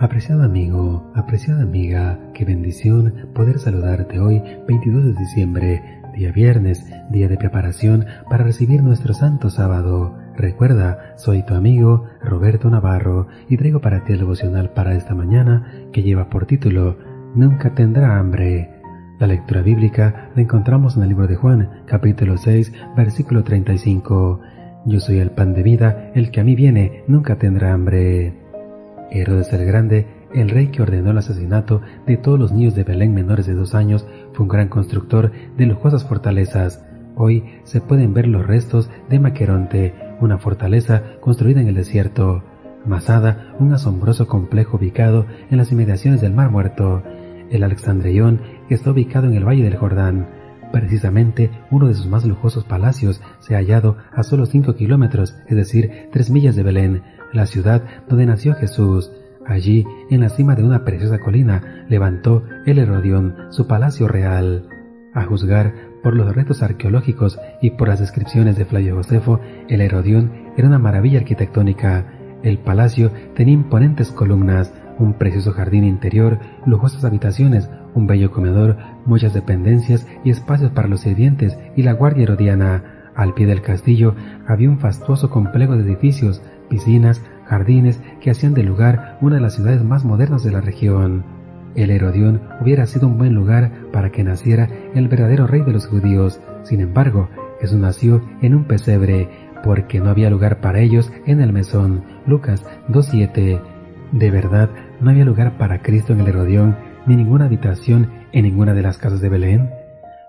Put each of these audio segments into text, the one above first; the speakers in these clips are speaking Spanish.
Apreciado amigo, apreciada amiga, qué bendición poder saludarte hoy, 22 de diciembre, día viernes, día de preparación para recibir nuestro santo sábado. Recuerda, soy tu amigo Roberto Navarro y traigo para ti el devocional para esta mañana que lleva por título Nunca tendrá hambre. La lectura bíblica la encontramos en el libro de Juan, capítulo 6, versículo 35. Yo soy el pan de vida, el que a mí viene nunca tendrá hambre. Herodes el Grande, el rey que ordenó el asesinato de todos los niños de Belén menores de dos años, fue un gran constructor de lujosas fortalezas. Hoy se pueden ver los restos de Maqueronte, una fortaleza construida en el desierto. Masada, un asombroso complejo ubicado en las inmediaciones del Mar Muerto. El Alexandrión está ubicado en el Valle del Jordán. Precisamente uno de sus más lujosos palacios se ha hallado a solo cinco kilómetros, es decir, tres millas de Belén, la ciudad donde nació Jesús. Allí, en la cima de una preciosa colina, levantó el Herodión su palacio real. A juzgar por los retos arqueológicos y por las descripciones de Flavio Josefo, el Herodión era una maravilla arquitectónica. El palacio tenía imponentes columnas, un precioso jardín interior, lujosas habitaciones, un bello comedor, muchas dependencias y espacios para los sirvientes y la guardia herodiana. Al pie del castillo había un fastuoso complejo de edificios, piscinas, jardines que hacían del lugar una de las ciudades más modernas de la región. El Herodión hubiera sido un buen lugar para que naciera el verdadero rey de los judíos. Sin embargo, Jesús nació en un pesebre, porque no había lugar para ellos en el mesón. Lucas 2.7. De verdad, no había lugar para Cristo en el Herodión, ni ninguna habitación en ninguna de las casas de Belén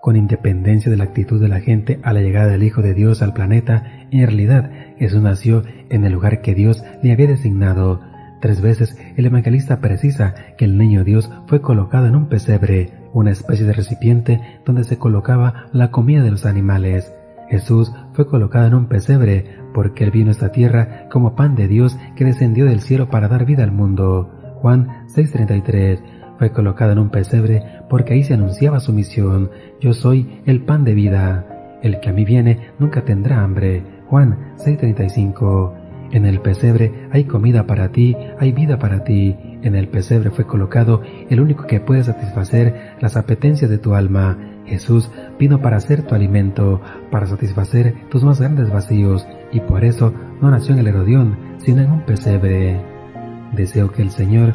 con independencia de la actitud de la gente a la llegada del Hijo de Dios al planeta, en realidad Jesús nació en el lugar que Dios le había designado. Tres veces el evangelista precisa que el niño Dios fue colocado en un pesebre, una especie de recipiente donde se colocaba la comida de los animales. Jesús fue colocado en un pesebre porque él vino a esta tierra como pan de Dios que descendió del cielo para dar vida al mundo. Juan 6:33 fue colocado en un pesebre porque ahí se anunciaba su misión. Yo soy el pan de vida. El que a mí viene nunca tendrá hambre. Juan 6:35. En el pesebre hay comida para ti, hay vida para ti. En el pesebre fue colocado el único que puede satisfacer las apetencias de tu alma. Jesús vino para ser tu alimento, para satisfacer tus más grandes vacíos, y por eso no nació en el Herodión, sino en un pesebre. Deseo que el Señor